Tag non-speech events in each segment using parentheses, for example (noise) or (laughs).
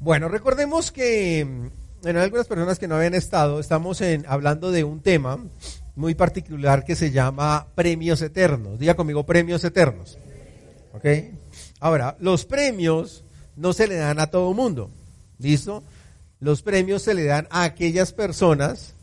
Bueno, recordemos que en algunas personas que no habían estado, estamos en, hablando de un tema muy particular que se llama premios eternos. Diga conmigo premios eternos. ¿Ok? Ahora, los premios no se le dan a todo mundo. ¿Listo? Los premios se le dan a aquellas personas,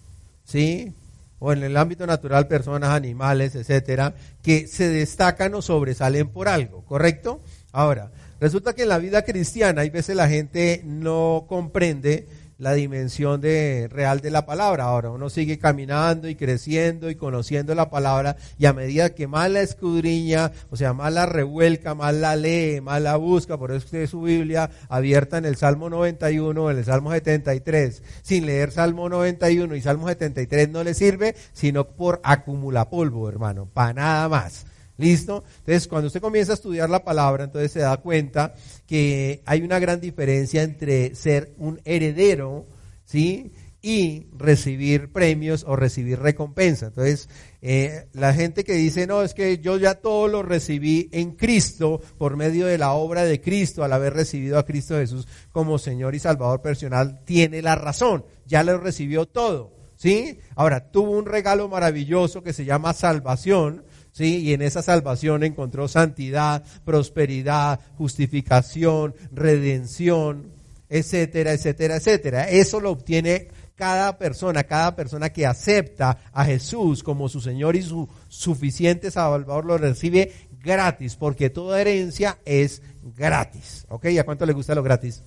¿sí? O en el ámbito natural, personas, animales, etcétera, que se destacan o sobresalen por algo, ¿correcto? Ahora, resulta que en la vida cristiana hay veces la gente no comprende la dimensión de, real de la palabra. Ahora, uno sigue caminando y creciendo y conociendo la palabra y a medida que más la escudriña, o sea, más la revuelca, más la lee, más la busca, por eso usted su Biblia abierta en el Salmo 91, en el Salmo 73, sin leer Salmo 91 y Salmo 73 no le sirve, sino por acumula polvo, hermano, para nada más. ¿Listo? Entonces, cuando usted comienza a estudiar la palabra, entonces se da cuenta que hay una gran diferencia entre ser un heredero, ¿sí? Y recibir premios o recibir recompensa. Entonces, eh, la gente que dice, no, es que yo ya todo lo recibí en Cristo por medio de la obra de Cristo, al haber recibido a Cristo Jesús como Señor y Salvador personal, tiene la razón, ya lo recibió todo. ¿Sí? Ahora, tuvo un regalo maravilloso que se llama salvación, ¿sí? Y en esa salvación encontró santidad, prosperidad, justificación, redención, etcétera, etcétera, etcétera. Eso lo obtiene cada persona, cada persona que acepta a Jesús como su Señor y su suficiente Salvador lo recibe gratis, porque toda herencia es gratis. ¿Ok? ¿Y a cuánto le gusta lo gratis?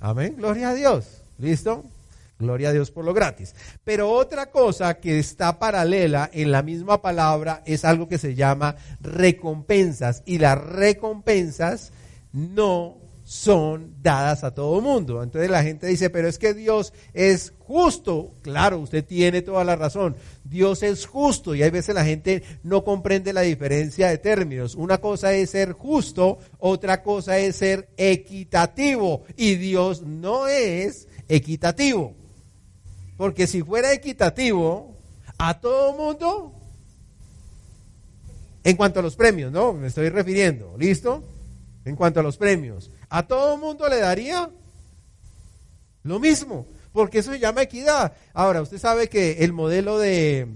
Amén. Gloria a Dios. ¿Listo? Gloria a Dios por lo gratis. Pero otra cosa que está paralela en la misma palabra es algo que se llama recompensas. Y las recompensas no son dadas a todo mundo. Entonces la gente dice, pero es que Dios es justo. Claro, usted tiene toda la razón. Dios es justo y hay veces la gente no comprende la diferencia de términos. Una cosa es ser justo, otra cosa es ser equitativo. Y Dios no es equitativo. Porque si fuera equitativo a todo mundo, en cuanto a los premios, ¿no? Me estoy refiriendo, ¿listo? En cuanto a los premios, a todo mundo le daría lo mismo, porque eso se llama equidad. Ahora, usted sabe que el modelo de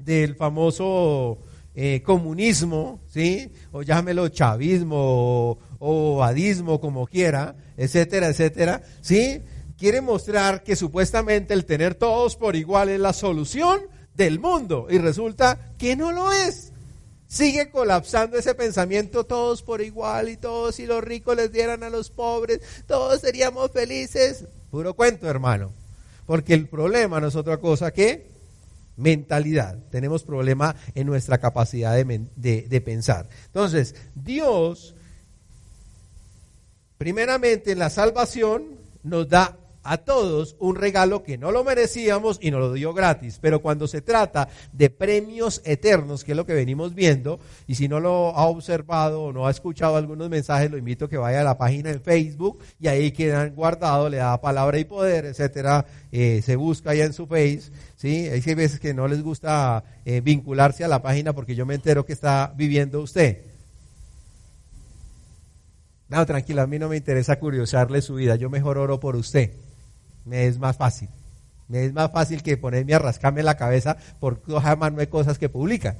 del famoso eh, comunismo, ¿sí? O llámelo chavismo o, o adismo, como quiera, etcétera, etcétera, ¿sí? Quiere mostrar que supuestamente el tener todos por igual es la solución del mundo y resulta que no lo es. Sigue colapsando ese pensamiento todos por igual y todos si los ricos les dieran a los pobres, todos seríamos felices. Puro cuento, hermano. Porque el problema no es otra cosa que mentalidad. Tenemos problema en nuestra capacidad de, de pensar. Entonces, Dios, primeramente en la salvación, nos da a todos un regalo que no lo merecíamos y nos lo dio gratis. Pero cuando se trata de premios eternos, que es lo que venimos viendo, y si no lo ha observado o no ha escuchado algunos mensajes, lo invito a que vaya a la página de Facebook y ahí quedan guardados, le da palabra y poder, etcétera, eh, se busca allá en su face. ¿sí? Hay veces que no les gusta eh, vincularse a la página porque yo me entero que está viviendo usted. No, tranquila, a mí no me interesa curiosarle su vida, yo mejor oro por usted me es más fácil. Me es más fácil que ponerme a rascarme la cabeza por jamás no hay cosas que publican.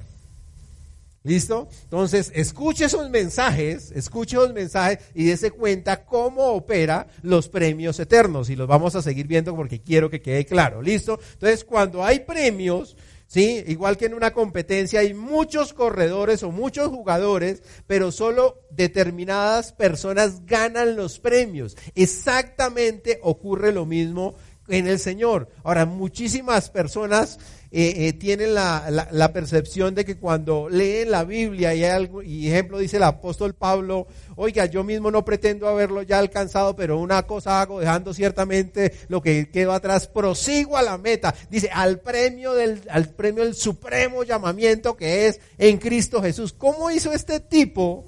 ¿Listo? Entonces, escuche esos mensajes, escuche esos mensajes y dése cuenta cómo opera los premios eternos. Y los vamos a seguir viendo porque quiero que quede claro. ¿Listo? Entonces, cuando hay premios, ¿sí? Igual que en una competencia hay muchos corredores o muchos jugadores, pero solo determinadas personas ganan los premios. Exactamente ocurre lo mismo en el Señor. Ahora, muchísimas personas eh, eh, tienen la, la, percepción de que cuando leen la Biblia y, hay algo, y ejemplo dice el apóstol Pablo, oiga, yo mismo no pretendo haberlo ya alcanzado, pero una cosa hago, dejando ciertamente lo que quedó atrás, prosigo a la meta, dice, al premio del, al premio del supremo llamamiento que es en Cristo Jesús. ¿Cómo hizo este tipo?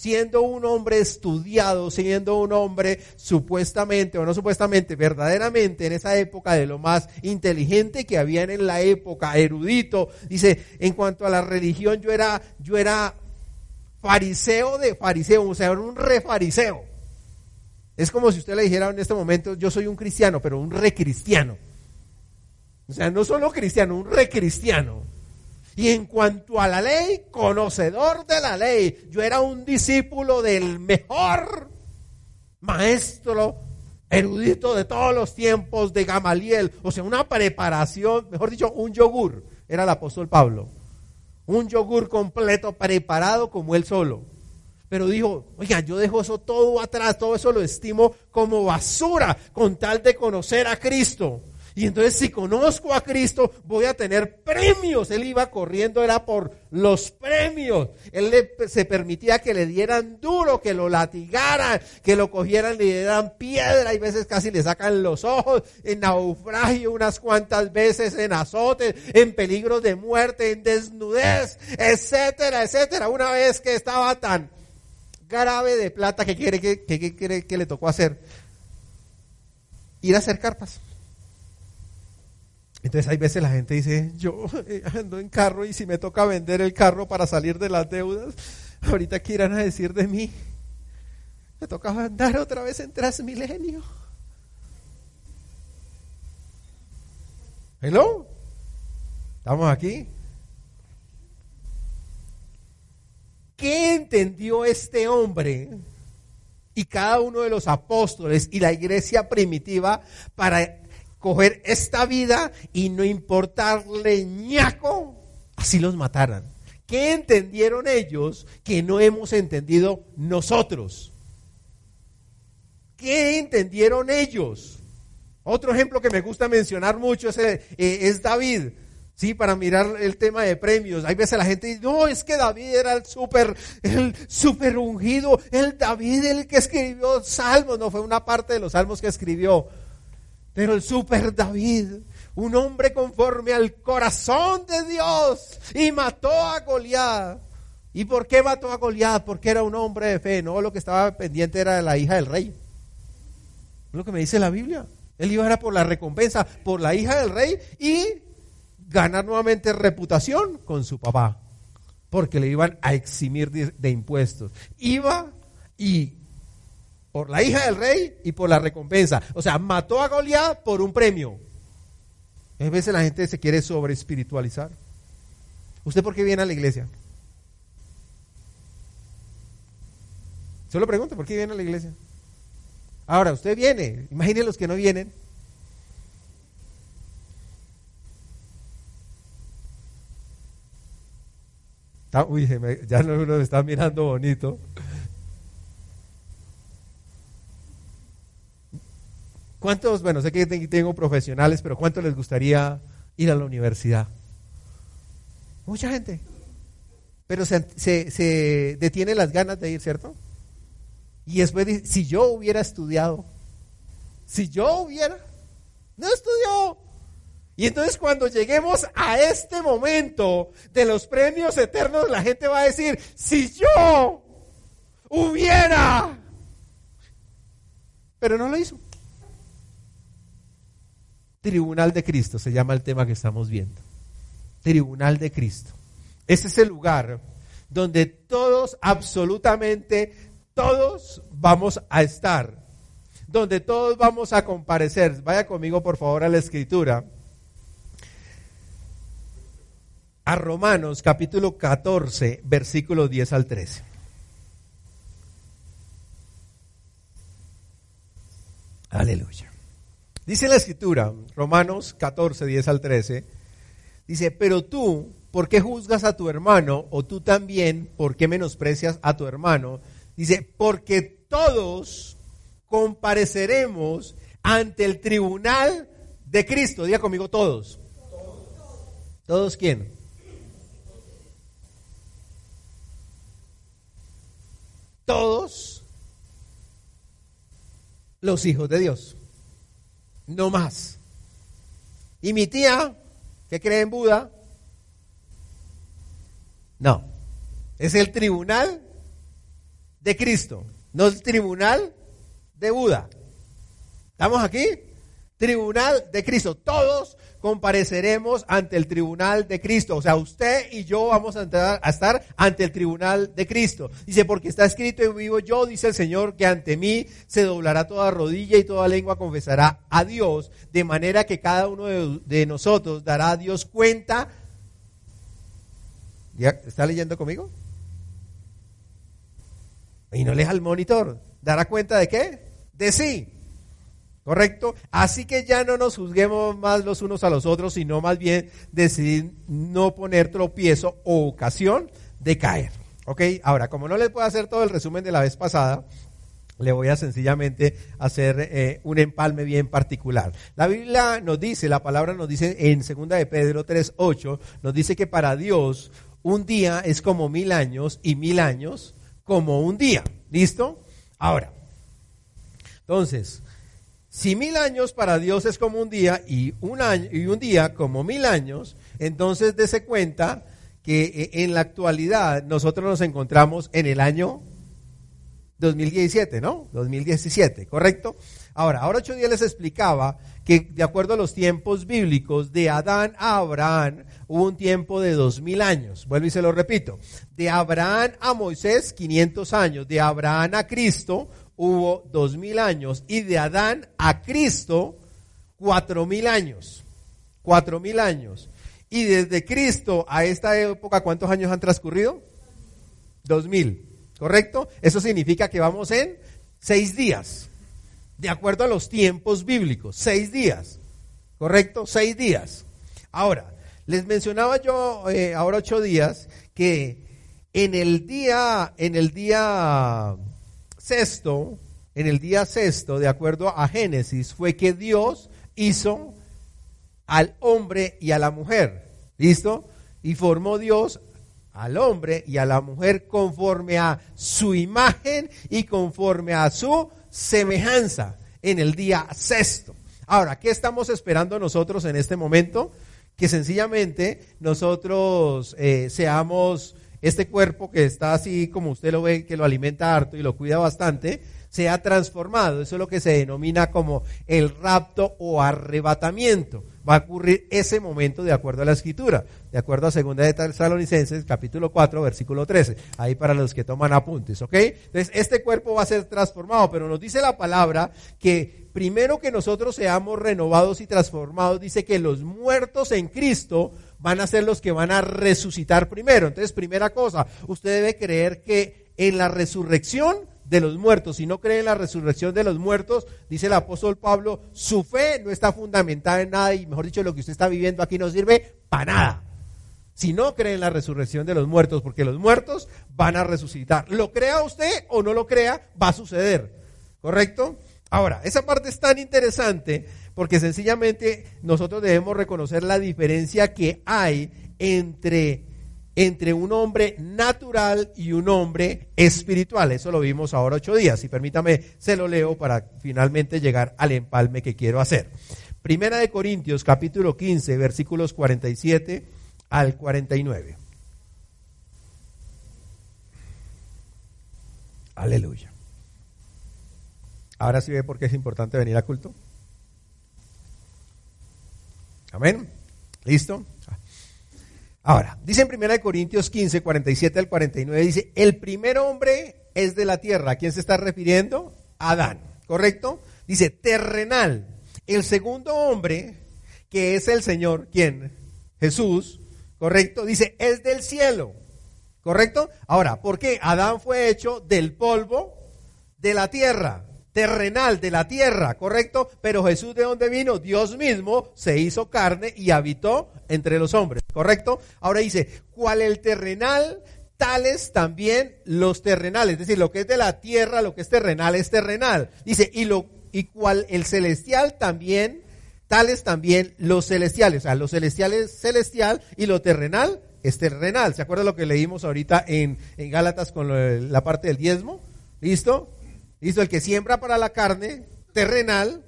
Siendo un hombre estudiado, siendo un hombre supuestamente o no supuestamente, verdaderamente en esa época de lo más inteligente que había en la época, erudito, dice, en cuanto a la religión yo era, yo era fariseo de fariseo, o sea, era un refariseo. Es como si usted le dijera en este momento, yo soy un cristiano, pero un recristiano. O sea, no solo cristiano, un recristiano. Y en cuanto a la ley, conocedor de la ley. Yo era un discípulo del mejor maestro erudito de todos los tiempos de Gamaliel. O sea, una preparación, mejor dicho, un yogur. Era el apóstol Pablo. Un yogur completo preparado como él solo. Pero dijo, oiga, yo dejo eso todo atrás, todo eso lo estimo como basura con tal de conocer a Cristo. Y entonces si conozco a Cristo voy a tener premios. Él iba corriendo, era por los premios. Él se permitía que le dieran duro, que lo latigaran, que lo cogieran, le dieran piedra y veces casi le sacan los ojos, en naufragio unas cuantas veces, en azotes, en peligro de muerte, en desnudez, etcétera, etcétera. Una vez que estaba tan grave de plata que quiere que, que, que le tocó hacer, ir a hacer carpas. Entonces hay veces la gente dice, yo ando en carro y si me toca vender el carro para salir de las deudas, ahorita qué irán a decir de mí. Me toca andar otra vez en Transmilenio. Hello, estamos aquí. ¿Qué entendió este hombre y cada uno de los apóstoles y la iglesia primitiva para coger esta vida y no importarle ñaco, así los mataran. ¿Qué entendieron ellos que no hemos entendido nosotros? ¿Qué entendieron ellos? Otro ejemplo que me gusta mencionar mucho es, eh, es David. Sí, para mirar el tema de premios. Hay veces la gente dice, no, es que David era el súper, el súper ungido, el David el que escribió salmos, no fue una parte de los salmos que escribió. Pero el super David, un hombre conforme al corazón de Dios, y mató a Goliat. ¿Y por qué mató a Goliat? Porque era un hombre de fe, no lo que estaba pendiente era la hija del rey. Lo que me dice la Biblia. Él iba a por la recompensa, por la hija del rey y ganar nuevamente reputación con su papá, porque le iban a eximir de, de impuestos. Iba y por la hija del rey y por la recompensa. O sea, mató a Goliat por un premio. A veces la gente se quiere sobre espiritualizar. ¿Usted por qué viene a la iglesia? Solo pregunto, ¿por qué viene a la iglesia? Ahora, usted viene, imagine los que no vienen. uy, (laughs) ya no uno está mirando bonito. ¿Cuántos, bueno, sé que tengo profesionales, pero ¿cuántos les gustaría ir a la universidad? Mucha gente. Pero se, se, detiene las ganas de ir, ¿cierto? Y después dice, si yo hubiera estudiado, si yo hubiera, no estudió. Y entonces cuando lleguemos a este momento de los premios eternos, la gente va a decir, si yo hubiera, pero no lo hizo. Tribunal de Cristo se llama el tema que estamos viendo. Tribunal de Cristo. Ese es el lugar donde todos, absolutamente todos vamos a estar. Donde todos vamos a comparecer. Vaya conmigo por favor a la escritura. A Romanos capítulo 14, versículo 10 al 13. Aleluya. Dice la escritura, Romanos 14, 10 al 13, dice, pero tú, ¿por qué juzgas a tu hermano? O tú también, ¿por qué menosprecias a tu hermano? Dice, porque todos compareceremos ante el tribunal de Cristo. Diga conmigo todos. ¿Todos quién? Todos los hijos de Dios. No más. ¿Y mi tía, que cree en Buda? No. Es el tribunal de Cristo, no el tribunal de Buda. ¿Estamos aquí? Tribunal de Cristo. Todos compareceremos ante el tribunal de Cristo. O sea, usted y yo vamos a, entrar, a estar ante el tribunal de Cristo. Dice, porque está escrito en vivo yo, dice el Señor, que ante mí se doblará toda rodilla y toda lengua confesará a Dios, de manera que cada uno de, nosotros dará a Dios cuenta. ¿Ya ¿Está leyendo conmigo? Y no lees al monitor. ¿Dará cuenta de qué? De sí. ¿Correcto? Así que ya no nos juzguemos más los unos a los otros, sino más bien decidir no poner tropiezo o ocasión de caer. ¿Ok? Ahora, como no les puedo hacer todo el resumen de la vez pasada, le voy a sencillamente hacer eh, un empalme bien particular. La Biblia nos dice, la palabra nos dice en 2 de Pedro 3.8, nos dice que para Dios un día es como mil años y mil años como un día. ¿Listo? Ahora, entonces, si mil años para Dios es como un día y un año y un día como mil años, entonces dése cuenta que eh, en la actualidad nosotros nos encontramos en el año 2017, ¿no? 2017, ¿correcto? Ahora, ahora ocho días les explicaba que de acuerdo a los tiempos bíblicos, de Adán a Abraham hubo un tiempo de dos mil años. Vuelvo y se lo repito. De Abraham a Moisés, 500 años. De Abraham a Cristo, hubo dos mil años y de Adán a Cristo cuatro mil años. Cuatro mil años. Y desde Cristo a esta época, ¿cuántos años han transcurrido? Dos mil. ¿Correcto? Eso significa que vamos en seis días. De acuerdo a los tiempos bíblicos. Seis días. ¿Correcto? Seis días. Ahora, les mencionaba yo eh, ahora ocho días que en el día, en el día sexto, en el día sexto, de acuerdo a Génesis, fue que Dios hizo al hombre y a la mujer. ¿Listo? Y formó Dios al hombre y a la mujer conforme a su imagen y conforme a su semejanza en el día sexto. Ahora, ¿qué estamos esperando nosotros en este momento? Que sencillamente nosotros eh, seamos este cuerpo que está así como usted lo ve, que lo alimenta harto y lo cuida bastante, se ha transformado. Eso es lo que se denomina como el rapto o arrebatamiento. Va a ocurrir ese momento de acuerdo a la escritura, de acuerdo a segunda de Tesalonicenses, capítulo 4, versículo 13. Ahí para los que toman apuntes, ¿ok? Entonces, este cuerpo va a ser transformado, pero nos dice la palabra que primero que nosotros seamos renovados y transformados, dice que los muertos en Cristo van a ser los que van a resucitar primero. Entonces, primera cosa, usted debe creer que en la resurrección de los muertos, si no cree en la resurrección de los muertos, dice el apóstol Pablo, su fe no está fundamentada en nada y mejor dicho, lo que usted está viviendo aquí no sirve para nada. Si no cree en la resurrección de los muertos, porque los muertos van a resucitar. Lo crea usted o no lo crea, va a suceder. ¿Correcto? Ahora, esa parte es tan interesante porque sencillamente nosotros debemos reconocer la diferencia que hay entre, entre un hombre natural y un hombre espiritual. Eso lo vimos ahora ocho días. Y permítame, se lo leo para finalmente llegar al empalme que quiero hacer. Primera de Corintios, capítulo 15, versículos 47 al 49. Aleluya. Ahora sí ve por qué es importante venir a culto. Amén. ¿Listo? Ahora, dice en 1 Corintios 15, 47 al 49, dice, el primer hombre es de la tierra. ¿A quién se está refiriendo? Adán, ¿correcto? Dice, terrenal. El segundo hombre, que es el Señor, ¿quién? Jesús, ¿correcto? Dice, es del cielo, ¿correcto? Ahora, ¿por qué? Adán fue hecho del polvo de la tierra terrenal de la tierra, ¿correcto? Pero Jesús de dónde vino? Dios mismo se hizo carne y habitó entre los hombres, ¿correcto? Ahora dice, ¿cuál el terrenal? Tales también los terrenales, es decir, lo que es de la tierra, lo que es terrenal es terrenal. Dice, y lo y cual el celestial también tales también los celestiales. O sea, los celestiales celestial y lo terrenal es terrenal. ¿Se acuerda lo que leímos ahorita en, en Gálatas con la parte del diezmo? ¿Listo? ¿Listo? El que siembra para la carne terrenal,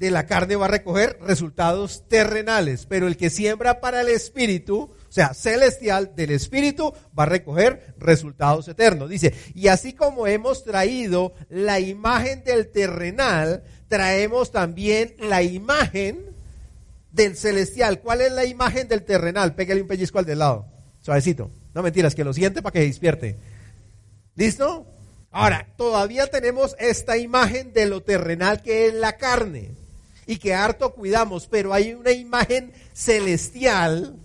de la carne va a recoger resultados terrenales, pero el que siembra para el espíritu, o sea, celestial del espíritu, va a recoger resultados eternos. Dice, y así como hemos traído la imagen del terrenal, traemos también la imagen del celestial. ¿Cuál es la imagen del terrenal? Pégale un pellizco al de lado, suavecito. No mentiras, que lo siente para que despierte. ¿Listo? Ahora, todavía tenemos esta imagen de lo terrenal que es la carne y que harto cuidamos, pero hay una imagen celestial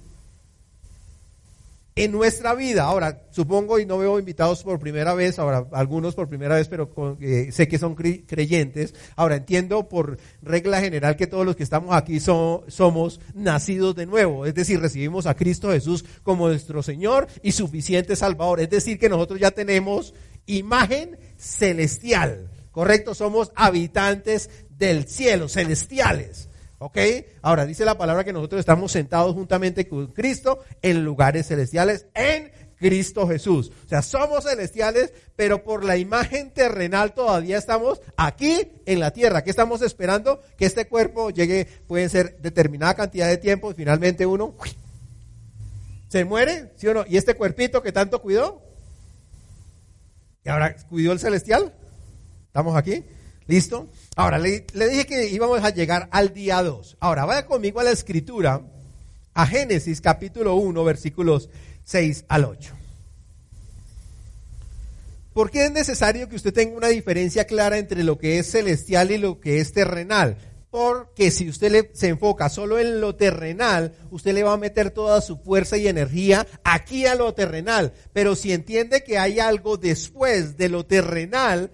en nuestra vida. Ahora, supongo, y no veo invitados por primera vez, ahora algunos por primera vez, pero eh, sé que son creyentes. Ahora, entiendo por regla general que todos los que estamos aquí somos nacidos de nuevo, es decir, recibimos a Cristo Jesús como nuestro Señor y suficiente Salvador. Es decir, que nosotros ya tenemos imagen celestial. ¿Correcto? Somos habitantes del cielo, celestiales. ¿Ok? Ahora dice la palabra que nosotros estamos sentados juntamente con Cristo en lugares celestiales en Cristo Jesús. O sea, somos celestiales, pero por la imagen terrenal todavía estamos aquí en la tierra. ¿Qué estamos esperando? Que este cuerpo llegue, puede ser determinada cantidad de tiempo y finalmente uno se muere, ¿sí o no? ¿Y este cuerpito que tanto cuidó? ¿Y ahora cuidó el celestial? ¿Estamos aquí? ¿Listo? Ahora, le, dije que íbamos a llegar al día 2. Ahora, vaya conmigo a la escritura, a Génesis capítulo 1, versículos 6 al 8. ¿Por qué es necesario que usted tenga una diferencia clara entre lo que es celestial y lo que es terrenal? Porque si usted se enfoca solo en lo terrenal, usted le va a meter toda su fuerza y energía aquí a lo terrenal. Pero si entiende que hay algo después de lo terrenal,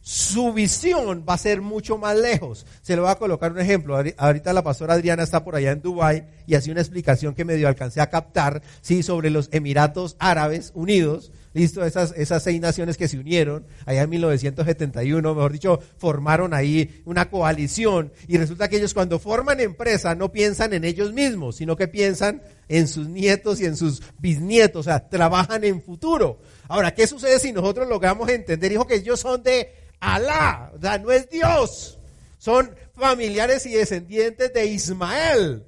su visión va a ser mucho más lejos. Se le voy a colocar un ejemplo. Ahorita la pastora Adriana está por allá en Dubai y hace una explicación que medio alcancé a captar, sí, sobre los Emiratos Árabes Unidos. Listo, esas, esas seis naciones que se unieron allá en 1971, mejor dicho, formaron ahí una coalición y resulta que ellos cuando forman empresa no piensan en ellos mismos, sino que piensan en sus nietos y en sus bisnietos, o sea, trabajan en futuro. Ahora, ¿qué sucede si nosotros logramos entender, dijo que ellos son de Alá, o sea, no es Dios. Son familiares y descendientes de Ismael.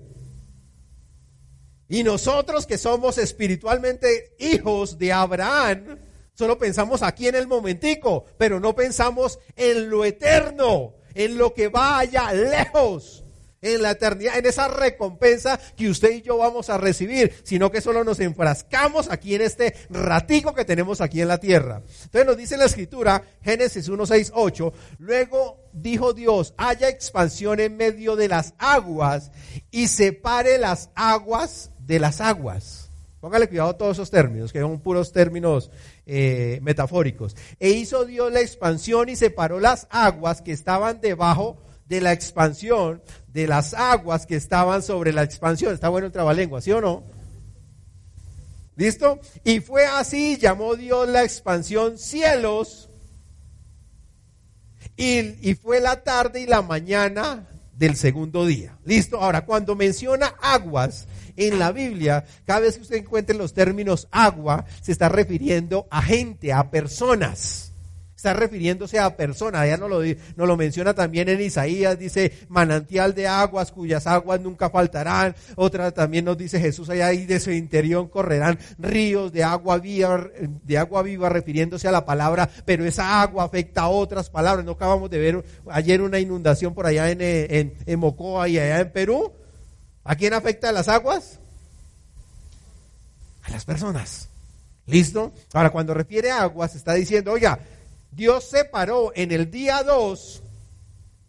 Y nosotros que somos espiritualmente hijos de Abraham, solo pensamos aquí en el momentico, pero no pensamos en lo eterno, en lo que va allá lejos en la eternidad, en esa recompensa que usted y yo vamos a recibir, sino que solo nos enfrascamos aquí en este ratico que tenemos aquí en la tierra. Entonces nos dice la escritura, Génesis 1, 6, 8, luego dijo Dios, haya expansión en medio de las aguas y separe las aguas de las aguas. Póngale cuidado a todos esos términos, que son puros términos eh, metafóricos. E hizo Dios la expansión y separó las aguas que estaban debajo de la expansión de las aguas que estaban sobre la expansión. Está bueno el trabalengua, ¿sí o no? ¿Listo? Y fue así, llamó Dios la expansión cielos. Y, y, fue la tarde y la mañana del segundo día. ¿Listo? Ahora, cuando menciona aguas en la Biblia, cada vez que usted encuentre los términos agua, se está refiriendo a gente, a personas está refiriéndose a personas. Ya no lo, no lo menciona también en Isaías, dice manantial de aguas cuyas aguas nunca faltarán. Otra también nos dice Jesús allá y de su interior correrán ríos de agua viva, de agua viva refiriéndose a la palabra, pero esa agua afecta a otras palabras. No acabamos de ver ayer una inundación por allá en, en, en Mocoa y allá en Perú. ¿A quién afecta las aguas? A las personas. ¿Listo? Ahora, cuando refiere a aguas, está diciendo, oiga, Dios separó en el día 2,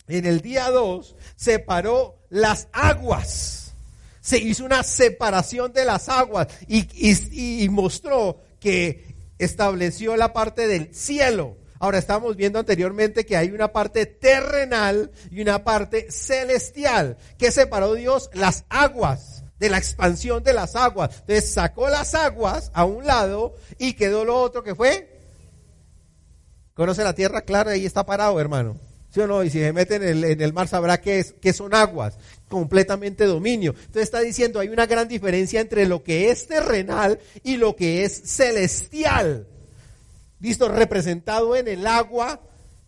en el día 2, separó las aguas. Se hizo una separación de las aguas y, y mostró que estableció la parte del cielo. Ahora estamos viendo anteriormente que hay una parte terrenal y una parte celestial. ¿Qué separó Dios? Las aguas, de la expansión de las aguas. Entonces sacó las aguas a un lado y quedó lo otro que fue ¿Conoce la tierra clara? Ahí está parado, hermano. ¿Sí o no? Y si se mete en el, en el mar sabrá qué, es, qué son aguas, completamente dominio. Entonces está diciendo, hay una gran diferencia entre lo que es terrenal y lo que es celestial. Listo, representado en el agua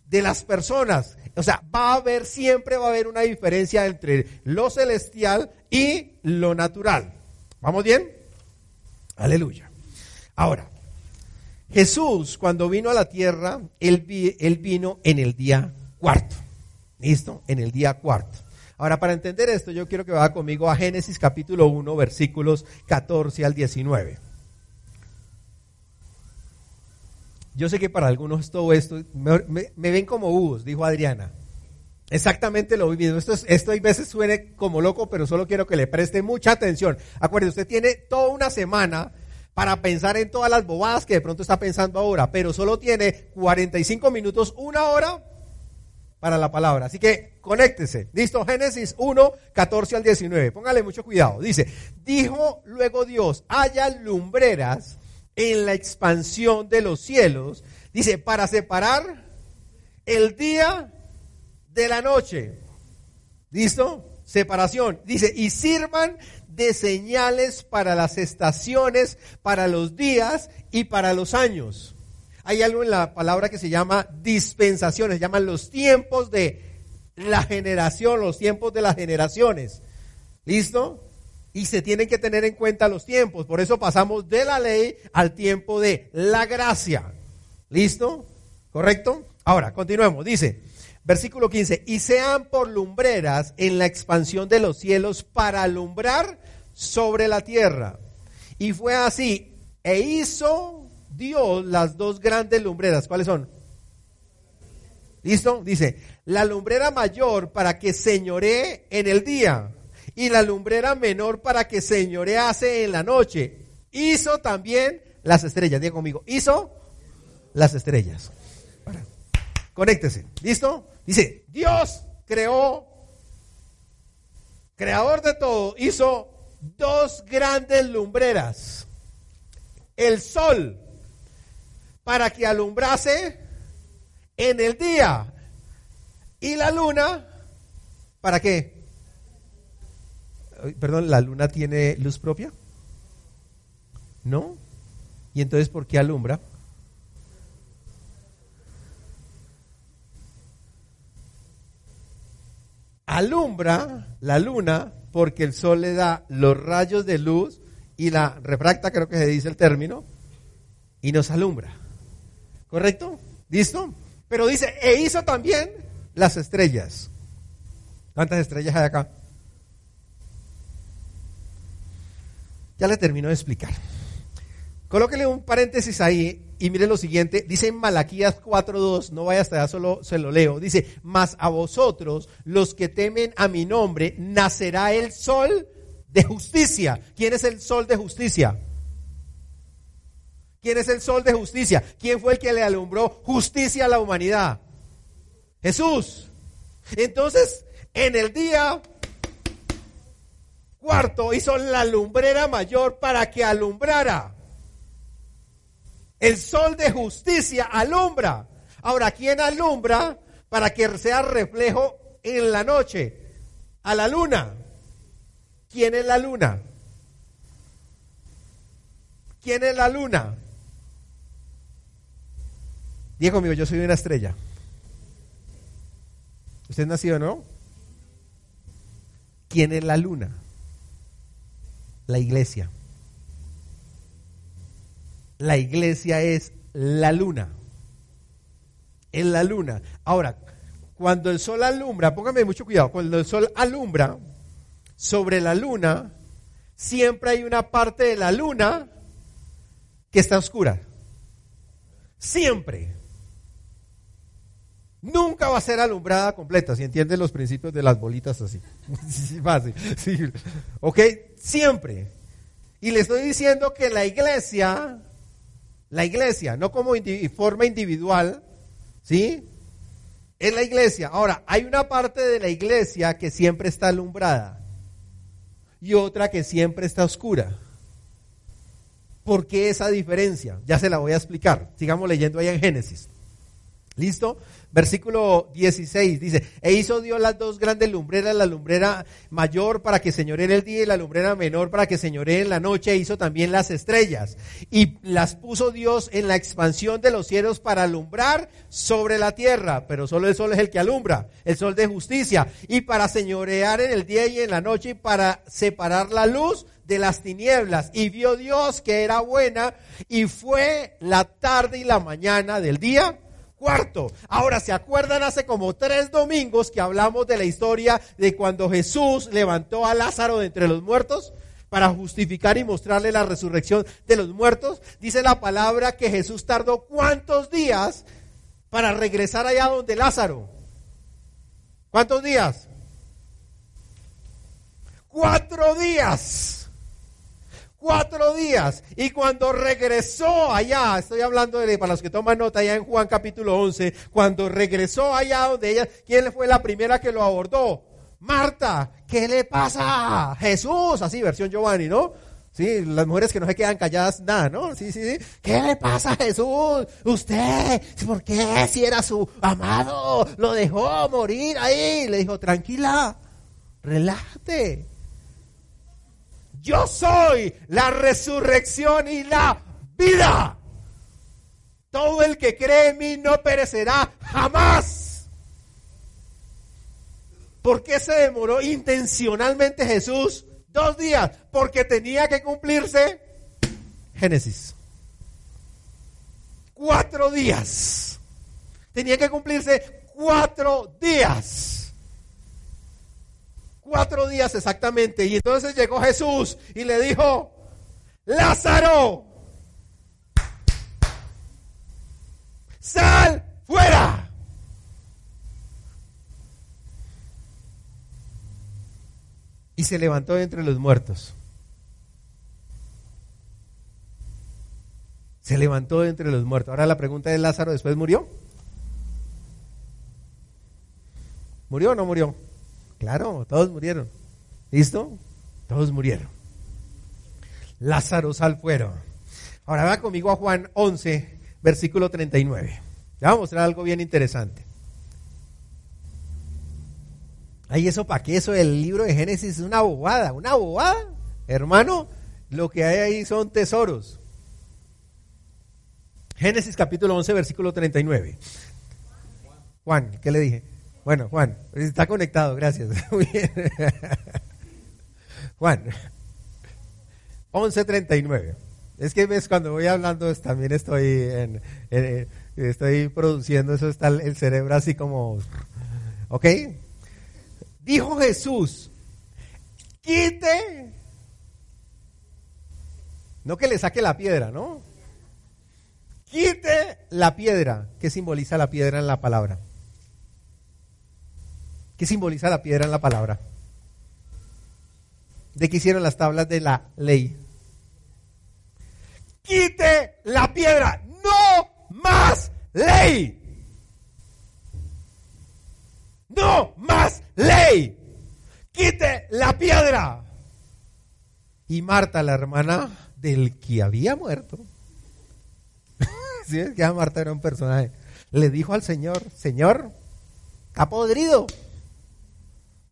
de las personas. O sea, va a haber, siempre va a haber una diferencia entre lo celestial y lo natural. ¿Vamos bien? Aleluya. Ahora, Jesús cuando vino a la tierra, él, él vino en el día cuarto. ¿Listo? En el día cuarto. Ahora, para entender esto, yo quiero que vaya conmigo a Génesis capítulo 1, versículos 14 al 19. Yo sé que para algunos todo esto, me, ven como búhos, dijo Adriana. Exactamente lo vivido. Esto, es, esto hay veces suene como loco, pero solo quiero que le preste mucha atención. Acuérdense, usted tiene toda una semana para pensar en todas las bobadas que de pronto está pensando ahora, pero solo tiene 45 minutos, una hora para la palabra. Así que conéctese. Listo, Génesis 1, 14 al 19. Póngale mucho cuidado. Dice, dijo luego Dios, haya lumbreras en la expansión de los cielos. Dice, para separar el día de la noche. ¿Listo? Separación. Dice, y sirvan de señales para las estaciones, para los días y para los años hay algo en la palabra que se llama dispensaciones, se llaman los tiempos de la generación, los tiempos de las generaciones. ¿Listo? Y se tienen que tener en cuenta los tiempos. Por eso pasamos de la ley al tiempo de la gracia. ¿Listo? ¿Correcto? Ahora, continuemos. Dice, versículo 15, y sean por lumbreras en la expansión de los cielos para alumbrar sobre la tierra. Y fue así, e hizo Dios las dos grandes lumbreras. ¿Cuáles son? ¿Listo? Dice, la lumbrera mayor para que señoree en el día y la lumbrera menor para que señorease en la noche. Hizo también las estrellas. Diga conmigo, hizo las estrellas. Conéctese. ¿Listo? Dice, Dios creó, creador de todo, hizo dos grandes lumbreras. El sol para que alumbrase en el día. Y la luna, ¿para qué? Perdón, ¿la luna tiene luz propia? ¿No? ¿Y entonces por qué alumbra? Alumbra la luna porque el sol le da los rayos de luz y la refracta, creo que se dice el término, y nos alumbra. ¿Correcto? ¿Listo? Pero dice, e hizo también las estrellas. ¿Cuántas estrellas hay acá? Ya le termino de explicar. Colóquele un paréntesis ahí y mire lo siguiente. Dice en Malaquías 4.2, no vaya hasta allá, solo se lo leo. Dice, mas a vosotros, los que temen a mi nombre, nacerá el sol de justicia. ¿Quién es el sol de justicia? ¿Quién es el sol de justicia? ¿Quién fue el que le alumbró justicia a la humanidad? Jesús. Entonces, en el día cuarto hizo la lumbrera mayor para que alumbrara. El sol de justicia alumbra. Ahora, ¿quién alumbra para que sea reflejo en la noche? A la luna. ¿Quién es la luna? ¿Quién es la luna? Diga conmigo, yo soy una estrella. ¿Usted nació, no? ¿Quién es la luna? La iglesia. La iglesia es la luna. Es la luna. Ahora, cuando el sol alumbra, póngame mucho cuidado, cuando el sol alumbra sobre la luna, siempre hay una parte de la luna que está oscura. Siempre nunca va a ser alumbrada completa, si entienden los principios de las bolitas así. (laughs) Fácil. Sí. ¿Ok? Siempre. Y le estoy diciendo que la iglesia, la iglesia, no como forma individual, ¿sí? Es la iglesia. Ahora, hay una parte de la iglesia que siempre está alumbrada y otra que siempre está oscura. ¿Por qué esa diferencia? Ya se la voy a explicar. Sigamos leyendo ahí en Génesis. ¿Listo? Versículo 16 dice, e hizo Dios las dos grandes lumbreras, la lumbrera mayor para que señoree en el día y la lumbrera menor para que señoree en la noche, e hizo también las estrellas. Y las puso Dios en la expansión de los cielos para alumbrar sobre la tierra, pero solo el sol es el que alumbra, el sol de justicia, y para señorear en el día y en la noche y para separar la luz de las tinieblas. Y vio Dios que era buena y fue la tarde y la mañana del día cuarto. Ahora, ¿se acuerdan hace como tres domingos que hablamos de la historia de cuando Jesús levantó a Lázaro de entre los muertos? Para justificar y mostrarle la resurrección de los muertos. Dice la palabra que Jesús tardó cuántos días para regresar allá donde Lázaro. ¿Cuántos días? Cuatro días cuatro días. Y cuando regresó allá, estoy hablando de, para los que toman nota, allá en Juan capítulo 11, cuando regresó allá donde ella, ¿quién fue la primera que lo abordó? Marta, ¿qué le pasa? Jesús, así, versión Giovanni, ¿no? Sí, las mujeres que no se quedan calladas, nada, ¿no? Sí, sí, sí. ¿Qué le pasa a Jesús? Usted, ¿por qué? Si era su amado, lo dejó morir ahí. Le dijo, tranquila, relájate. Yo soy la resurrección y la vida. Todo el que cree en mí no perecerá jamás. ¿Por qué se demoró intencionalmente Jesús dos días? Porque tenía que cumplirse Génesis. Cuatro días. Tenía que cumplirse cuatro días cuatro días exactamente. Y entonces llegó Jesús y le dijo, Lázaro, sal fuera. Y se levantó entre los muertos. Se levantó entre los muertos. Ahora la pregunta es, ¿Lázaro después murió? ¿Murió o no murió? Claro, todos murieron. ¿Listo? Todos murieron. Lázaro sal fuera. Ahora va conmigo a Juan 11, versículo 39. Ya vamos a mostrar algo bien interesante. Ay, eso para qué eso del libro de Génesis es una bobada, una bobada. Hermano, lo que hay ahí son tesoros. Génesis capítulo 11, versículo 39. Juan, ¿qué le dije? Bueno, Juan, está conectado, gracias. (laughs) Juan, 11.39. Es que ves, cuando voy hablando también estoy, en, estoy produciendo, eso está el cerebro así como... ¿Ok? Dijo Jesús, quite, no que le saque la piedra, ¿no? Quite la piedra. ¿Qué simboliza la piedra en la palabra? ¿Qué simboliza la piedra en la palabra? ¿De qué hicieron las tablas de la ley? Quite la piedra, no más ley. No más ley. Quite la piedra. Y Marta, la hermana del que había muerto, (laughs) ¿sí? que Marta era un personaje, le dijo al Señor, Señor, ha podrido.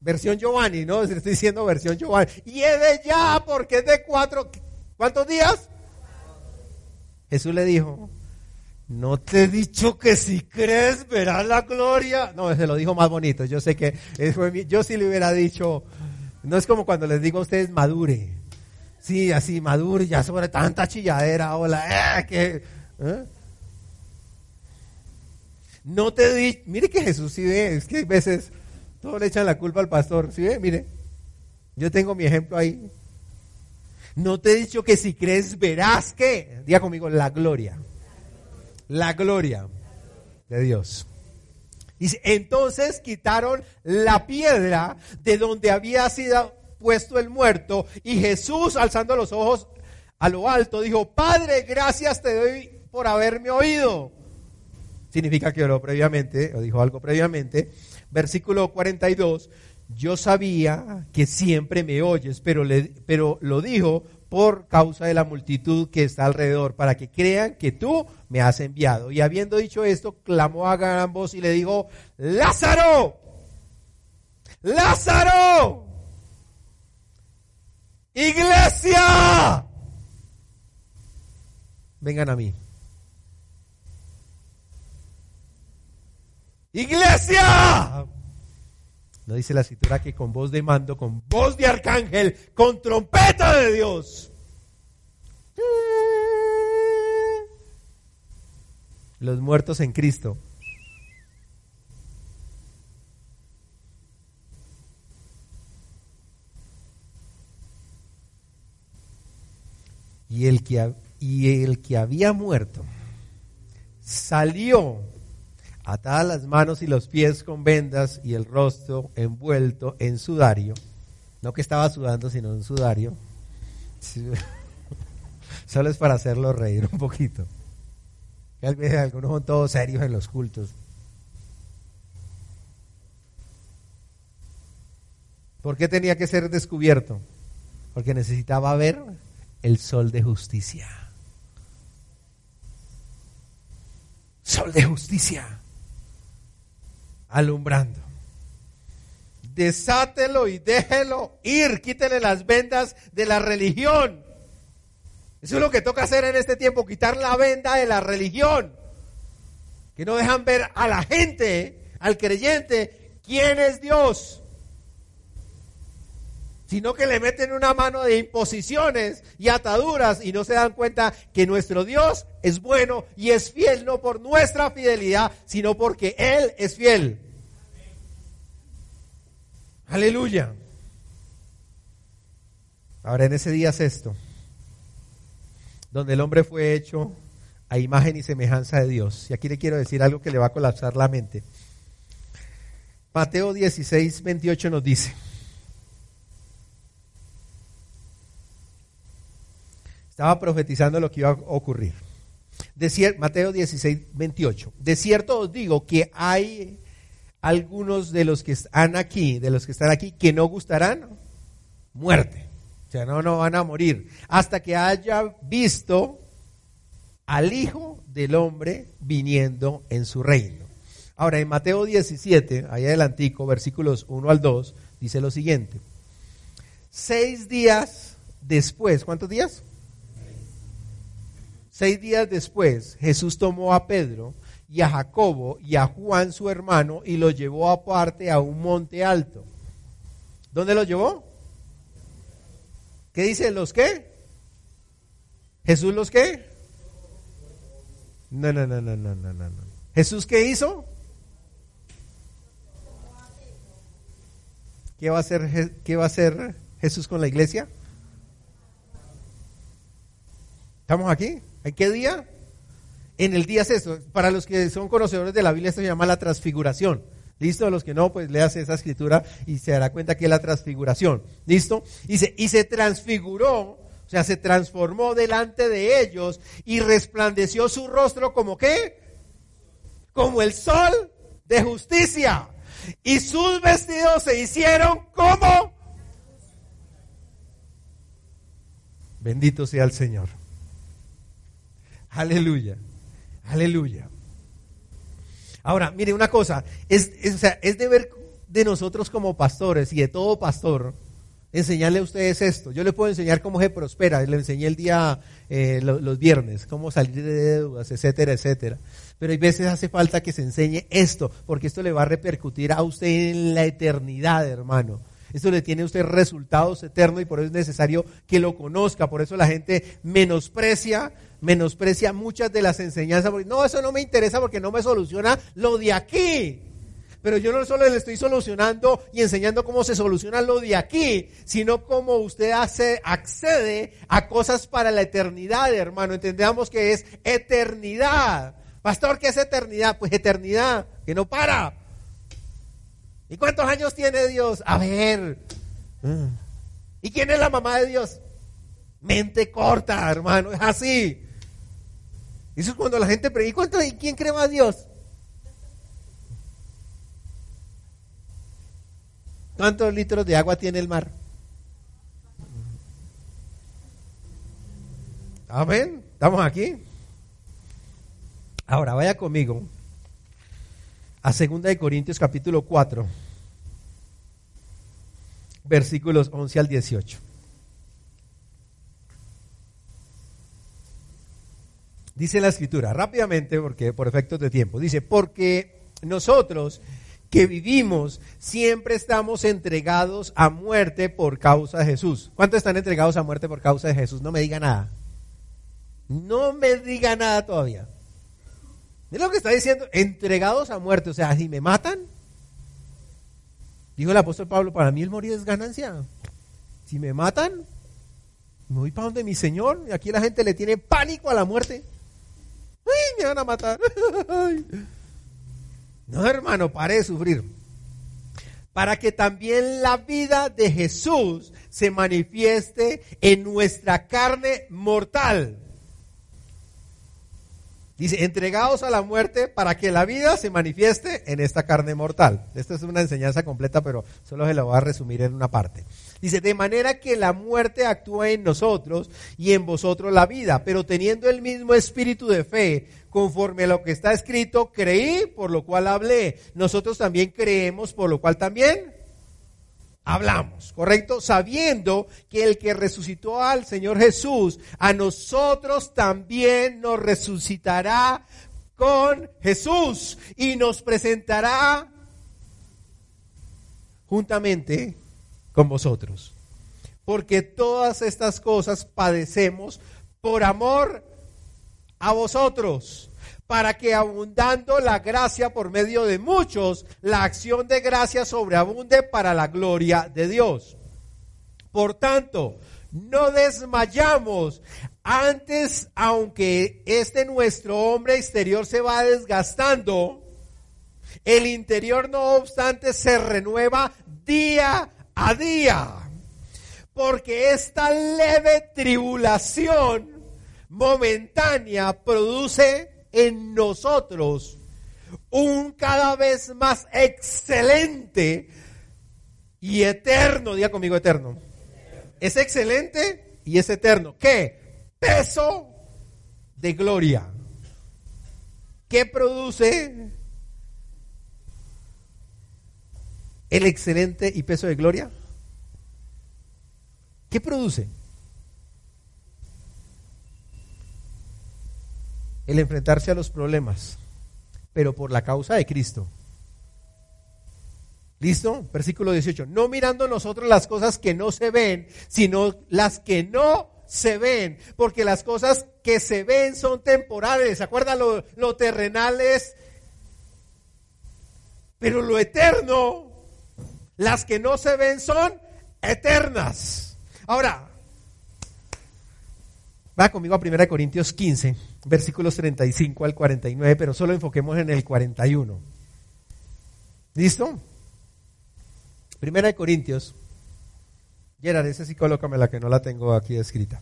Versión Giovanni, ¿no? (laughs) Estoy diciendo versión Giovanni. Y es de ya, porque es de cuatro. ¿Cuántos días? Jesús le dijo, no te he dicho que si crees verás la gloria. No, se lo dijo más bonito. Yo sé que yo sí le hubiera dicho, no es como cuando les digo a ustedes madure. Sí, así madure, ya sobre tanta chilladera, hola, eh. ¿eh? No te di, mire que Jesús sí ve, es que hay veces todos le echan la culpa al pastor. ¿Sí ve? Mire, yo tengo mi ejemplo ahí. No te he dicho que si crees verás que, diga conmigo, la gloria. La gloria de Dios. Dice, entonces quitaron la piedra de donde había sido puesto el muerto y Jesús alzando los ojos a lo alto dijo, Padre, gracias te doy por haberme oído. Significa que oró previamente, o dijo algo previamente versículo 42, yo sabía que siempre me oyes, pero, le, pero lo dijo por causa de la multitud que está alrededor, para que crean que tú me has enviado. Y habiendo dicho esto, clamó a gran voz y le dijo, Lázaro, Lázaro, iglesia, vengan a mí. Iglesia. No dice la escritura que con voz de mando, con voz de arcángel, con trompeta de Dios. Los muertos en Cristo. Y el que, y el que había muerto salió atadas las manos y los pies con vendas y el rostro envuelto en sudario. No que estaba sudando, sino en sudario. (laughs) Solo es para hacerlo reír un poquito. Algunos son todos serios en los cultos. ¿Por qué tenía que ser descubierto? Porque necesitaba ver el sol de justicia. Sol de justicia alumbrando. Desátelo y déjelo ir, quítele las vendas de la religión. Eso es lo que toca hacer en este tiempo, quitar la venda de la religión. Que no dejan ver a la gente, al creyente, quién es Dios sino que le meten una mano de imposiciones y ataduras y no se dan cuenta que nuestro Dios es bueno y es fiel no por nuestra fidelidad, sino porque Él es fiel. Aleluya. Ahora en ese día sexto, donde el hombre fue hecho a imagen y semejanza de Dios. Y aquí le quiero decir algo que le va a colapsar la mente. Mateo 16, 28 nos dice, Estaba profetizando lo que iba a ocurrir. Mateo 16, 28. De cierto os digo que hay algunos de los que están aquí, de los que están aquí, que no gustarán muerte. O sea, no, no van a morir. Hasta que haya visto al Hijo del Hombre viniendo en su reino. Ahora, en Mateo 17, ahí adelantico, versículos 1 al 2, dice lo siguiente. Seis días después, ¿cuántos días? Seis días después, Jesús tomó a Pedro y a Jacobo y a Juan su hermano y los llevó aparte a un monte alto. ¿Dónde los llevó? ¿Qué dice? ¿Los qué? ¿Jesús los qué? No, no, no, no, no, no, no. ¿Jesús qué hizo? ¿Qué va a hacer, qué va a hacer Jesús con la iglesia? ¿Estamos aquí? ¿En qué día? En el día sexto. Para los que son conocedores de la Biblia, esto se llama la transfiguración. ¿Listo? Los que no, pues leas esa escritura y se dará cuenta que es la transfiguración. ¿Listo? Dice, y se transfiguró, o sea, se transformó delante de ellos y resplandeció su rostro como qué? Como el sol de justicia. Y sus vestidos se hicieron como... Bendito sea el Señor. Aleluya. Aleluya. Ahora, mire una cosa, es, es, deber de nosotros como pastores y de todo pastor enseñarle a ustedes esto. Yo le puedo enseñar cómo se prospera, le enseñé el día, eh, los viernes, cómo salir de deudas, etcétera, etcétera. Pero hay veces hace falta que se enseñe esto, porque esto le va a repercutir a usted en la eternidad, hermano. Esto le tiene a usted resultados eternos y por eso es necesario que lo conozca. Por eso la gente menosprecia menosprecia muchas de las enseñanzas, porque no, eso no me interesa porque no me soluciona lo de aquí. Pero yo no solo le estoy solucionando y enseñando cómo se soluciona lo de aquí, sino cómo usted hace, accede a cosas para la eternidad, hermano. Entendamos que es eternidad. Pastor, ¿qué es eternidad? Pues eternidad, que no para. ¿Y cuántos años tiene Dios? A ver. ¿Y quién es la mamá de Dios? Mente corta, hermano, es así. Eso es cuando la gente pregunta, ¿y quién cree más Dios? ¿Cuántos litros de agua tiene el mar? Amén. ¿Estamos aquí? Ahora, vaya conmigo a 2 de Corintios capítulo 4, versículos 11 al 18. Dice la escritura, rápidamente, porque por efectos de tiempo, dice, porque nosotros que vivimos siempre estamos entregados a muerte por causa de Jesús. ¿Cuántos están entregados a muerte por causa de Jesús? No me diga nada. No me diga nada todavía. Es lo que está diciendo, entregados a muerte. O sea, si me matan, dijo el apóstol Pablo, para mí el morir es ganancia. Si me matan, me voy para donde mi Señor. Y aquí la gente le tiene pánico a la muerte. ¡Ay, me van a matar! (laughs) No, hermano, pare de sufrir. Para que también la vida de Jesús se manifieste en nuestra carne mortal. Dice, entregados a la muerte para que la vida se manifieste en esta carne mortal. Esta es una enseñanza completa, pero solo se la voy a resumir en una parte. Dice, de manera que la muerte actúa en nosotros y en vosotros la vida, pero teniendo el mismo espíritu de fe, conforme a lo que está escrito, creí, por lo cual hablé. Nosotros también creemos, por lo cual también hablamos, ¿correcto? Sabiendo que el que resucitó al Señor Jesús, a nosotros también nos resucitará con Jesús y nos presentará juntamente con vosotros. Porque todas estas cosas padecemos por amor a vosotros para que abundando la gracia por medio de muchos, la acción de gracia sobreabunde para la gloria de Dios. Por tanto, no desmayamos. Antes, aunque este nuestro hombre exterior se va desgastando, el interior no obstante se renueva día a día. Porque esta leve tribulación momentánea produce en nosotros un cada vez más excelente y eterno, diga conmigo eterno. Es excelente y es eterno. ¿Qué? Peso de gloria. ¿Qué produce el excelente y peso de gloria? ¿Qué produce? El enfrentarse a los problemas, pero por la causa de Cristo. ¿Listo? Versículo 18. No mirando nosotros las cosas que no se ven, sino las que no se ven, porque las cosas que se ven son temporales. ¿Se acuerdan lo, lo terrenal? Pero lo eterno, las que no se ven son eternas. Ahora, Va conmigo a 1 Corintios 15, versículos 35 al 49, pero solo enfoquemos en el 41. ¿Listo? 1 Corintios. Gerard, ese sí colócame la que no la tengo aquí escrita.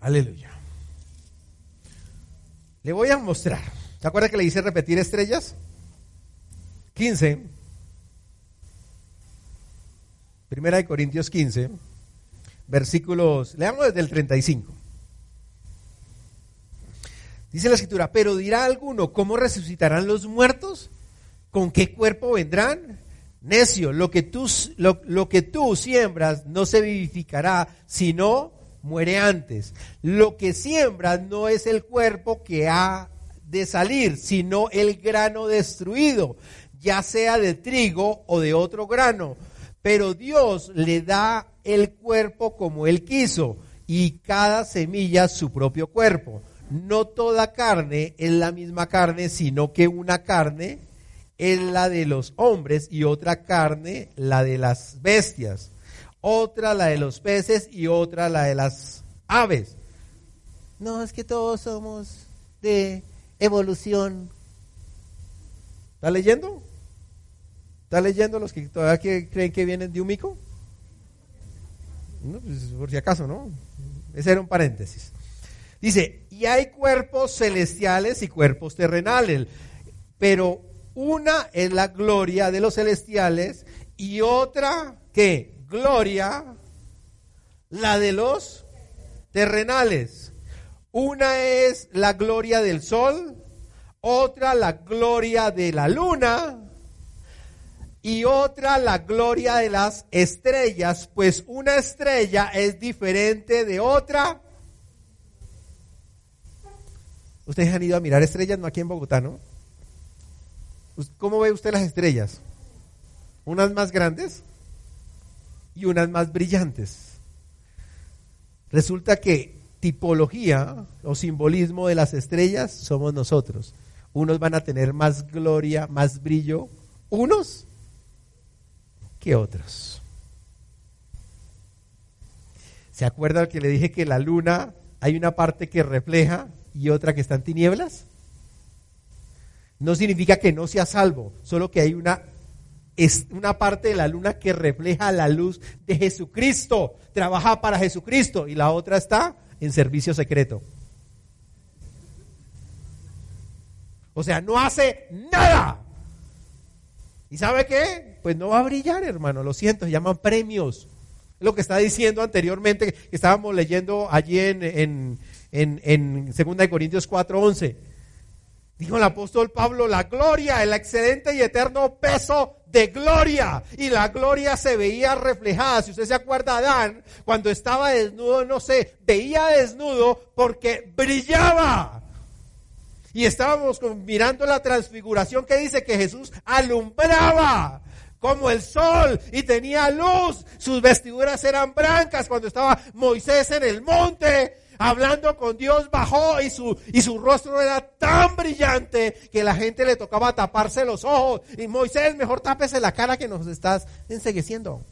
Aleluya. Le voy a mostrar. ¿Se acuerda que le hice repetir estrellas? 15. Primera de Corintios 15 versículos, leamos desde el 35. Dice la escritura, pero dirá alguno, ¿cómo resucitarán los muertos? ¿Con qué cuerpo vendrán? Necio, lo que tú, lo, lo que tú siembras no se vivificará, sino muere antes. Lo que siembras no es el cuerpo que ha de salir, sino el grano destruido, ya sea de trigo o de otro grano. Pero Dios le da el cuerpo como Él quiso y cada semilla su propio cuerpo. No toda carne es la misma carne, sino que una carne es la de los hombres y otra carne la de las bestias, otra la de los peces y otra la de las aves. No, es que todos somos de evolución. ¿Está leyendo? ¿Está leyendo los que todavía creen que vienen de un mico? Pues, por si acaso, ¿no? Ese era un paréntesis. Dice, y hay cuerpos celestiales y cuerpos terrenales, pero una es la gloria de los celestiales y otra, ¿qué? Gloria, la de los terrenales. Una es la gloria del sol, otra la gloria de la luna y otra la gloria de las estrellas, pues una estrella es diferente de otra. Ustedes han ido a mirar estrellas, no aquí en Bogotá, ¿no? ¿Cómo ve usted las estrellas? Unas más grandes y unas más brillantes. Resulta que tipología o simbolismo de las estrellas somos nosotros. Unos van a tener más gloria, más brillo, unos que otros. ¿Se acuerda que le dije que la luna hay una parte que refleja y otra que está en tinieblas? No significa que no sea salvo, solo que hay una es una parte de la luna que refleja la luz de Jesucristo, trabaja para Jesucristo y la otra está en servicio secreto. O sea, no hace nada. ¿Y sabe qué? Pues no va a brillar, hermano, lo siento, se llaman premios. Lo que está diciendo anteriormente, que estábamos leyendo allí en, en, en, en 2 Corintios 4:11. Dijo el apóstol Pablo, la gloria, el excedente y eterno peso de gloria. Y la gloria se veía reflejada. Si usted se acuerda, Adán, cuando estaba desnudo, no sé, veía desnudo porque brillaba. Y estábamos mirando la transfiguración que dice que Jesús alumbraba como el sol y tenía luz. Sus vestiduras eran blancas cuando estaba Moisés en el monte hablando con Dios, bajó y su, y su rostro era tan brillante que la gente le tocaba taparse los ojos. Y Moisés, mejor tápese la cara que nos estás ensegueciendo.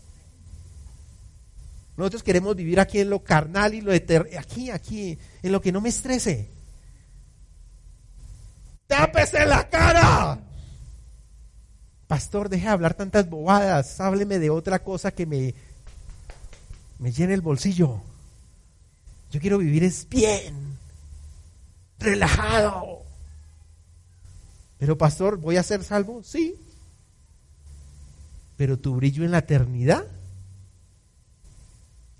Nosotros queremos vivir aquí en lo carnal y lo eterno, aquí, aquí, en lo que no me estrese. Tápese la cara. Pastor, deje de hablar tantas bobadas. Hábleme de otra cosa que me, me llene el bolsillo. Yo quiero vivir es bien, relajado. Pero pastor, ¿voy a ser salvo? Sí. Pero tu brillo en la eternidad.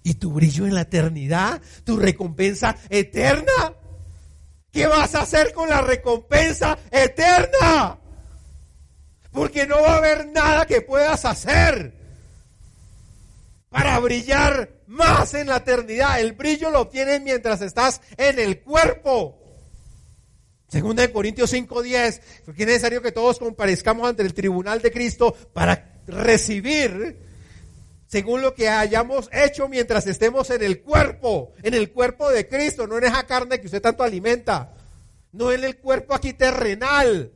¿Y tu brillo en la eternidad? ¿Tu recompensa eterna? ¿Qué vas a hacer con la recompensa eterna? Porque no va a haber nada que puedas hacer para brillar más en la eternidad. El brillo lo obtienes mientras estás en el cuerpo. Segunda de Corintios 5:10, porque es necesario que todos comparezcamos ante el tribunal de Cristo para recibir según lo que hayamos hecho mientras estemos en el cuerpo, en el cuerpo de Cristo, no en esa carne que usted tanto alimenta, no en el cuerpo aquí terrenal,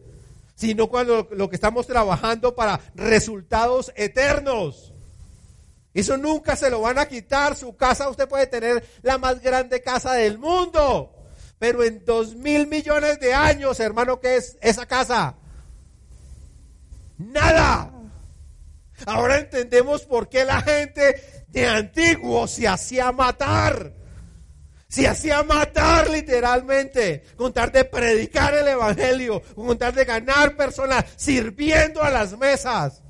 sino cuando lo que estamos trabajando para resultados eternos. Eso nunca se lo van a quitar. Su casa, usted puede tener la más grande casa del mundo. Pero en dos mil millones de años, hermano, ¿qué es esa casa? Nada. Ahora entendemos por qué la gente de antiguo se hacía matar. Se hacía matar literalmente, con tal de predicar el evangelio, con tal de ganar personas, sirviendo a las mesas.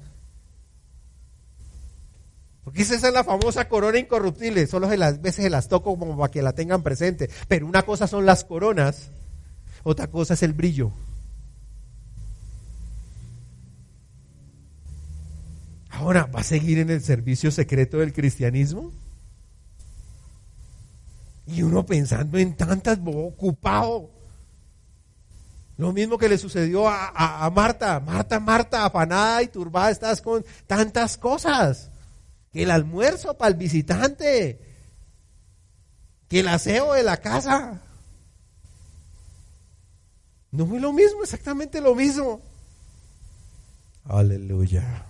Porque esa es la famosa corona incorruptible. Solo se las veces se las toco como para que la tengan presente. Pero una cosa son las coronas, otra cosa es el brillo. Ahora, ¿va a seguir en el servicio secreto del cristianismo? Y uno pensando en tantas, ocupado. Lo mismo que le sucedió a, a Marta. Marta, Marta, afanada y turbada, estás con tantas cosas que el almuerzo para el visitante, que el aseo de la casa. No fue lo mismo, exactamente lo mismo. Aleluya.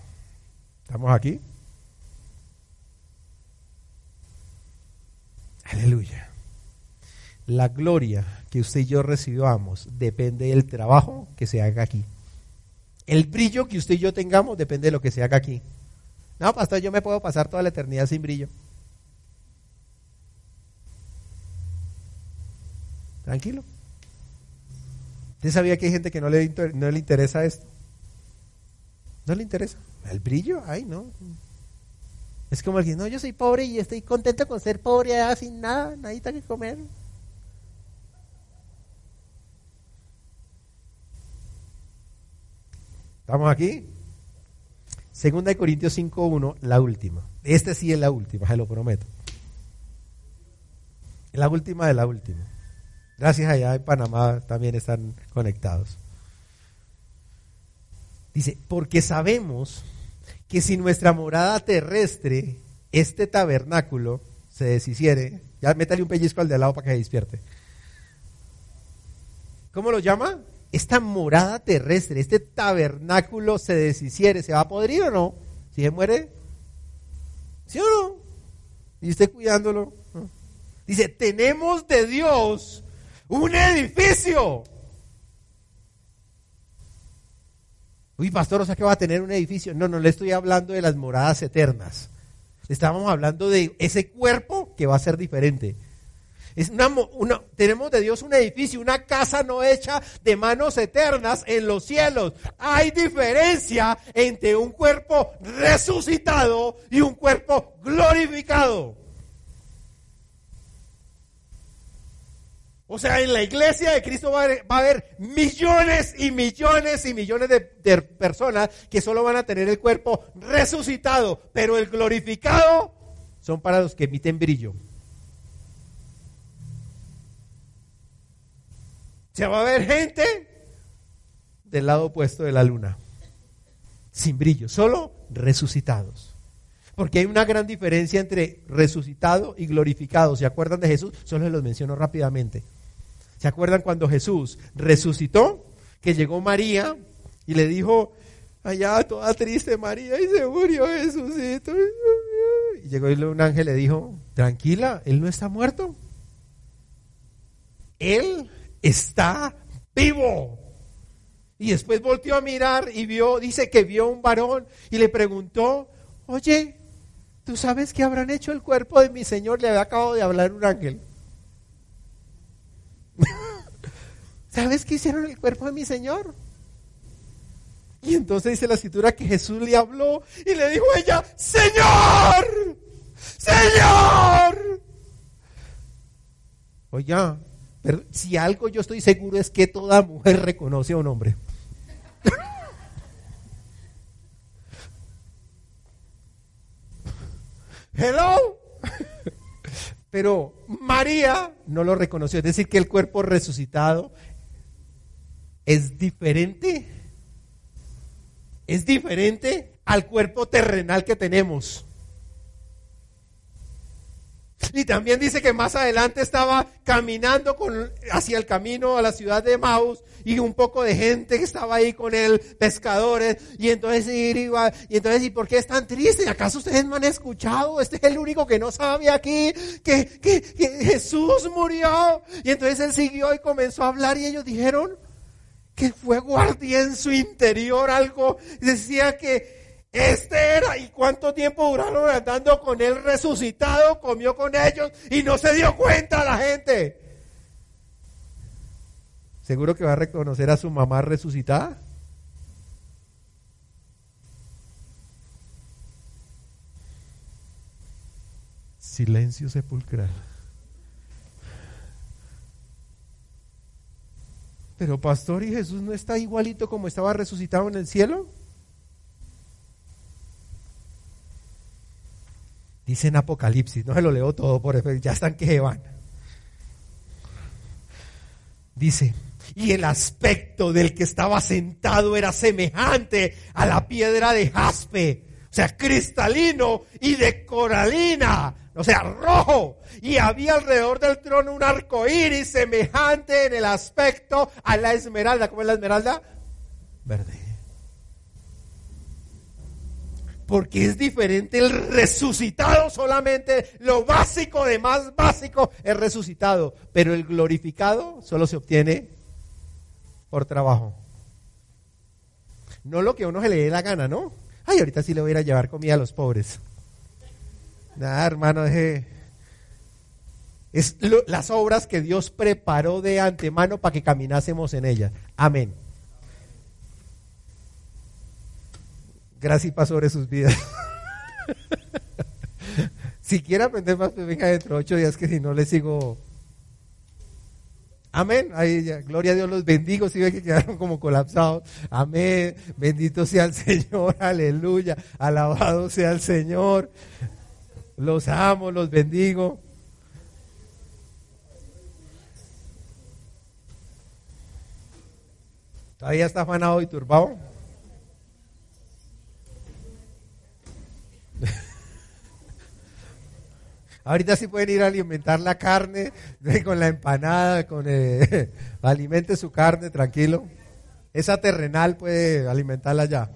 ¿Estamos aquí? Aleluya. La gloria que usted y yo recibamos depende del trabajo que se haga aquí. El brillo que usted y yo tengamos depende de lo que se haga aquí. No, pastor, yo me puedo pasar toda la eternidad sin brillo. Tranquilo. ¿Usted sabía que hay gente que no le, no le interesa esto? No le interesa. El brillo, ay, no. Es como alguien, no, yo soy pobre y estoy contento con ser pobre allá sin nada, nadita que comer. ¿Estamos aquí? Segunda de Corintios 5.1, la última. Este sí es la última, se lo prometo. La última de la última. Gracias allá en Panamá también están conectados. Dice, porque sabemos que si nuestra morada terrestre, este tabernáculo, se deshiciere, ya métale un pellizco al de al lado para que despierte. ¿Cómo lo llama? Esta morada terrestre, este tabernáculo se deshiciere, ¿se va a podrir o no? Si se muere, ¿sí o no? Y usted cuidándolo. Dice, tenemos de Dios un edificio. Uy, pastor, o sea que va a tener un edificio. No, no le estoy hablando de las moradas eternas. Estábamos hablando de ese cuerpo que va a ser diferente. Es una, tenemos de Dios un edificio, una casa no hecha de manos eternas en los cielos. Hay diferencia entre un cuerpo resucitado y un cuerpo glorificado. O sea, en la iglesia de Cristo va a, haber, millones y millones y millones de, personas que solo van a tener el cuerpo resucitado, pero el glorificado son para los que emiten brillo. O sea, va a haber gente del lado opuesto de la luna, sin brillo, solo resucitados. Porque hay una gran diferencia entre resucitado y glorificado. ¿Se acuerdan de Jesús? Solo los menciono rápidamente. ¿Se acuerdan cuando Jesús resucitó? Que llegó María y le dijo, allá toda triste María y se murió Jesucito. Y llegó un ángel le dijo, tranquila, él no está muerto. Él está vivo. Y después volteó a mirar y vio, dice que vio un varón y le preguntó, oye, ¿tú sabes qué habrán hecho el cuerpo de mi Señor? Le había acabado de hablar un ángel. ¿Sabes qué hicieron el cuerpo de mi Señor? Y entonces dice la escritura que Jesús le habló y le dijo a ella, Señor, Señor. Oiga, pero si algo yo estoy seguro es que toda mujer reconoce a un hombre. (laughs) Hello. (laughs) Pero María no lo reconoció. Es decir, que el cuerpo resucitado es diferente. Es diferente al cuerpo terrenal que tenemos. Y también dice que más adelante estaba caminando con, hacia el camino a la ciudad de Maus y un poco de gente que estaba ahí con él, pescadores, y entonces iba, y entonces, ¿y por qué es tan triste? ¿Acaso ustedes no han escuchado? Este es el único que no sabe aquí que Jesús murió. Y entonces él siguió y comenzó a hablar y ellos dijeron que fuego ardía en su interior, algo decía que este era, ¿y cuánto tiempo duraron andando con él resucitado? Comió con ellos y no se dio cuenta la gente. ¿Seguro que va a reconocer a su mamá resucitada? Silencio sepulcral. Pero pastor, ¿y Jesús no está igualito como estaba resucitado en el cielo? Dice en Apocalipsis, no se lo leo todo por ya están que van. Dice, y el aspecto del que estaba sentado era semejante a la piedra de jaspe, o sea, cristalino y de coralina, o sea, rojo. Y había alrededor del trono un arco iris semejante en el aspecto a la esmeralda. ¿Cómo es la esmeralda? Verde porque es diferente el resucitado solamente, lo básico de más básico es resucitado, pero el glorificado solo se obtiene por trabajo. No lo que a uno se le dé la gana, ¿no? Ay, ahorita sí le voy a ir a llevar comida a los pobres. Nada, hermano. Es las obras que Dios preparó de antemano para que caminásemos en ellas. Amén. Gracias y paz sobre sus vidas. (laughs) Si quiere aprender más, pues venga dentro de ocho días que si no le sigo. Amén. Ahí ya, gloria a Dios, los bendigo. Si ve que quedaron como colapsados. Amén. Bendito sea el (laughs) Señor. Aleluya. Alabado sea el Señor. Los amo, los bendigo. ¿Todavía está afanado y turbado? (laughs) Ahorita sí pueden ir a alimentar la carne (laughs) con la empanada, con (laughs) alimente su carne, tranquilo. Esa terrenal puede alimentarla ya.